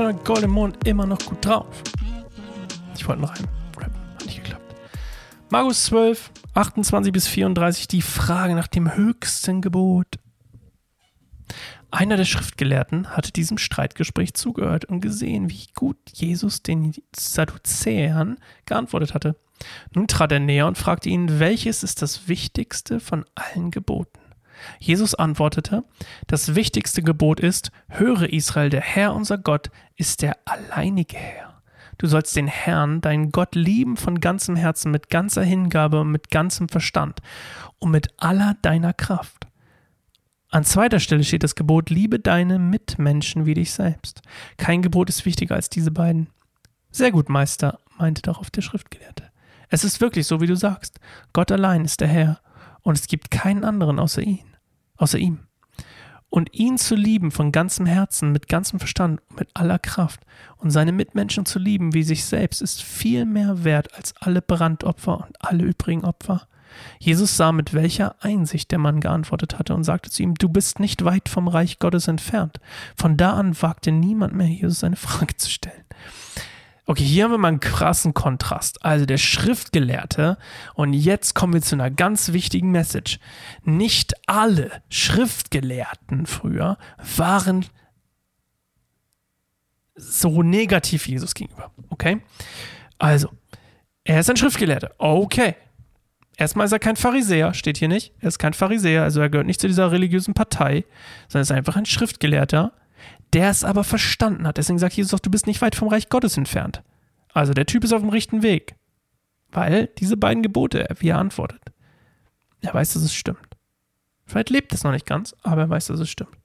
an Golden Mond immer noch gut drauf. Ich wollte noch einen rappen, hat nicht geklappt. Markus 12, 28 bis 34, die Frage nach dem höchsten Gebot. Einer der Schriftgelehrten hatte diesem Streitgespräch zugehört und gesehen, wie gut Jesus den Sadduzäern geantwortet hatte. Nun trat er näher und fragte ihn, welches ist das wichtigste von allen Geboten? Jesus antwortete, das wichtigste Gebot ist, höre Israel, der Herr unser Gott ist der alleinige Herr. Du sollst den Herrn, deinen Gott lieben von ganzem Herzen, mit ganzer Hingabe und mit ganzem Verstand und mit aller deiner Kraft. An zweiter Stelle steht das Gebot, liebe deine Mitmenschen wie dich selbst. Kein Gebot ist wichtiger als diese beiden. Sehr gut, Meister, meinte darauf der Schriftgelehrte. Es ist wirklich so, wie du sagst. Gott allein ist der Herr, und es gibt keinen anderen außer ihn, außer ihm. Und ihn zu lieben von ganzem Herzen, mit ganzem Verstand mit aller Kraft und seine Mitmenschen zu lieben wie sich selbst ist viel mehr wert als alle Brandopfer und alle übrigen Opfer. Jesus sah, mit welcher Einsicht der Mann geantwortet hatte und sagte zu ihm, du bist nicht weit vom Reich Gottes entfernt. Von da an wagte niemand mehr, Jesus eine Frage zu stellen. Okay, hier haben wir mal einen krassen Kontrast. Also der Schriftgelehrte, und jetzt kommen wir zu einer ganz wichtigen Message. Nicht alle Schriftgelehrten früher waren so negativ Jesus gegenüber. Okay? Also, er ist ein Schriftgelehrter. Okay. Erstmal ist er kein Pharisäer, steht hier nicht. Er ist kein Pharisäer, also er gehört nicht zu dieser religiösen Partei, sondern ist einfach ein Schriftgelehrter, der es aber verstanden hat. Deswegen sagt Jesus auch, du bist nicht weit vom Reich Gottes entfernt. Also der Typ ist auf dem richtigen Weg. Weil diese beiden Gebote, wie er antwortet, er weiß, dass es stimmt. Vielleicht lebt es noch nicht ganz, aber er weiß, dass es stimmt.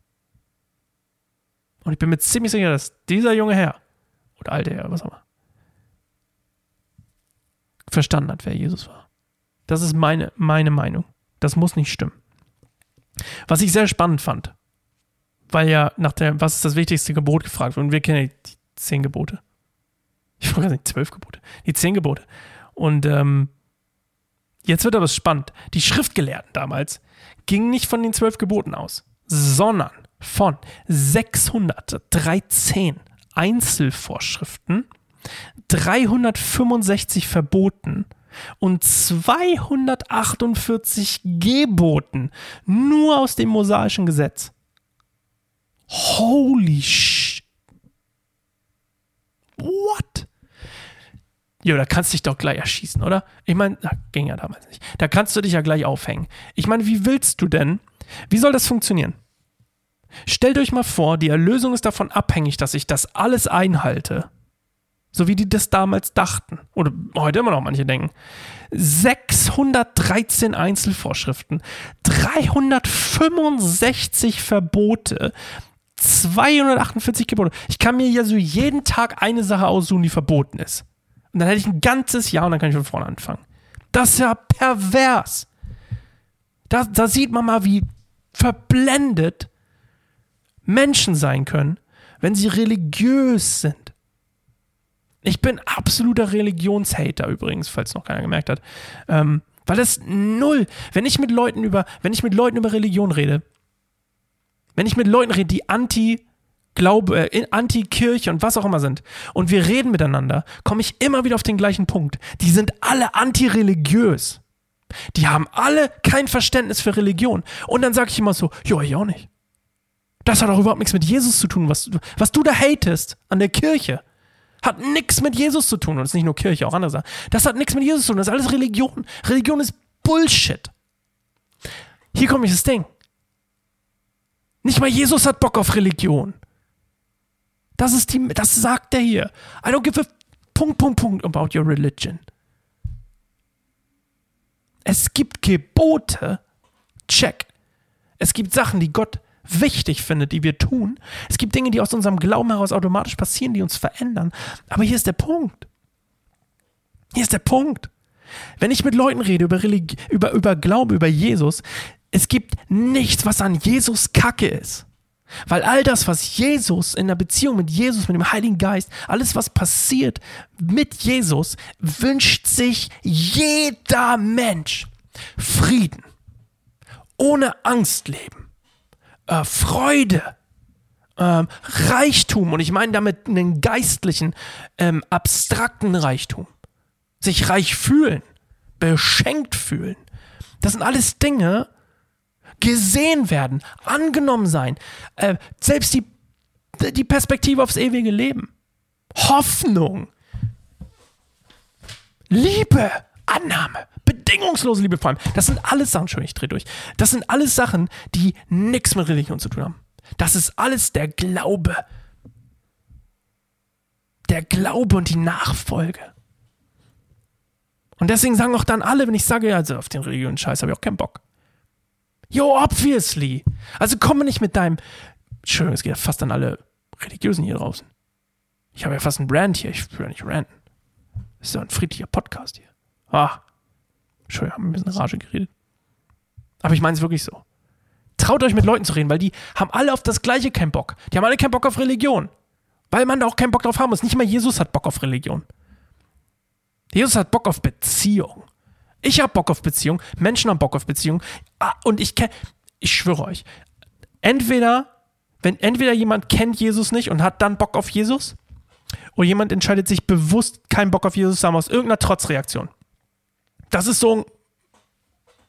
Und ich bin mir ziemlich sicher, dass dieser junge Herr, oder alte Herr, was auch immer, verstanden hat, wer Jesus war. Das ist meine, meine Meinung. Das muss nicht stimmen. Was ich sehr spannend fand, weil ja nach der, was ist das wichtigste Gebot gefragt wird, und wir kennen ja die zehn Gebote. Ich wollte gar nicht zwölf Gebote, die zehn Gebote. Und ähm, jetzt wird aber spannend. Die Schriftgelehrten damals gingen nicht von den zwölf Geboten aus, sondern von 613 Einzelvorschriften, 365 Verboten und 248 Geboten nur aus dem mosaischen Gesetz. Holy sh. What? Jo, da kannst du dich doch gleich erschießen, oder? Ich meine, ging ja damals nicht. Da kannst du dich ja gleich aufhängen. Ich meine, wie willst du denn? Wie soll das funktionieren? Stellt euch mal vor, die Erlösung ist davon abhängig, dass ich das alles einhalte. So wie die das damals dachten. Oder heute immer noch manche denken. 613 Einzelvorschriften, 365 Verbote, 248 Gebote. Ich kann mir ja so jeden Tag eine Sache aussuchen, die verboten ist. Und dann hätte ich ein ganzes Jahr und dann kann ich von vorne anfangen. Das ist ja pervers. Da, da sieht man mal, wie verblendet Menschen sein können, wenn sie religiös sind. Ich bin absoluter Religionshater übrigens, falls noch keiner gemerkt hat. Ähm, weil das null, wenn ich mit Leuten über, wenn ich mit Leuten über Religion rede, wenn ich mit Leuten rede, die anti Glaube, äh, Anti-Kirche und was auch immer sind, und wir reden miteinander, komme ich immer wieder auf den gleichen Punkt. Die sind alle anti-religiös. Die haben alle kein Verständnis für Religion. Und dann sage ich immer so, ja, ich auch nicht. Das hat auch überhaupt nichts mit Jesus zu tun, was, was du da hatest an der Kirche. Hat nichts mit Jesus zu tun. Und es ist nicht nur Kirche, auch andere Sachen. Das hat nichts mit Jesus zu tun. Das ist alles Religion. Religion ist Bullshit. Hier kommt mich das Ding. Nicht mal Jesus hat Bock auf Religion. Das ist die, das sagt er hier. I don't give a Punkt, Punkt, Punkt about your religion. Es gibt Gebote. Check. Es gibt Sachen, die Gott wichtig findet, die wir tun. Es gibt Dinge, die aus unserem Glauben heraus automatisch passieren, die uns verändern. Aber hier ist der Punkt. Hier ist der Punkt. Wenn ich mit Leuten rede über, Religi über, über Glaube, über Jesus, es gibt nichts, was an Jesus Kacke ist. Weil all das, was Jesus in der Beziehung mit Jesus, mit dem Heiligen Geist, alles, was passiert mit Jesus, wünscht sich jeder Mensch Frieden, ohne Angst leben, äh, Freude, ähm, Reichtum, und ich meine damit einen geistlichen, ähm, abstrakten Reichtum. Sich reich fühlen, beschenkt fühlen. Das sind alles Dinge, gesehen werden, angenommen sein, äh, selbst die, die Perspektive aufs ewige Leben, Hoffnung, Liebe, Annahme, bedingungslose Liebe vor allem. Das sind alles Sachen, schon ich drehe durch. Das sind alles Sachen, die nichts mit Religion zu tun haben. Das ist alles der Glaube. Der Glaube und die Nachfolge. Und deswegen sagen auch dann alle, wenn ich sage, also auf den Religion-Scheiß habe ich auch keinen Bock. Yo, obviously. Also komme nicht mit deinem. Entschuldigung, es geht ja fast an alle Religiösen hier draußen. Ich habe ja fast einen Brand hier. Ich will ja nicht ranten. Das ist ja ein friedlicher Podcast hier. Ah. Entschuldigung, haben ein bisschen Rage geredet. Aber ich meine es wirklich so. Traut euch mit Leuten zu reden, weil die haben alle auf das Gleiche keinen Bock. Die haben alle keinen Bock auf Religion. Weil man da auch keinen Bock drauf haben muss. Nicht mal Jesus hat Bock auf Religion. Jesus hat Bock auf Beziehung. Ich habe Bock auf Beziehung. Menschen haben Bock auf Beziehung. Ah, und ich kenne, ich schwöre euch, entweder, wenn entweder jemand kennt Jesus nicht und hat dann Bock auf Jesus, oder jemand entscheidet sich bewusst, keinen Bock auf Jesus zu haben, aus irgendeiner Trotzreaktion. Das ist so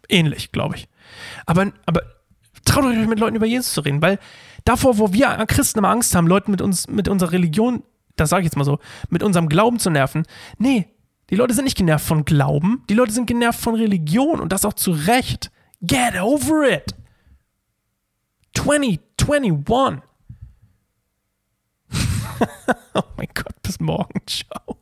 ähnlich, glaube ich. Aber, aber traut euch mit Leuten über Jesus zu reden, weil davor, wo wir Christen immer Angst haben, Leuten mit uns, mit unserer Religion, das sage ich jetzt mal so, mit unserem Glauben zu nerven, nee, die Leute sind nicht genervt von Glauben, die Leute sind genervt von Religion und das auch zu Recht. Get over it. 2021. oh mein Gott, bis morgen. Ciao.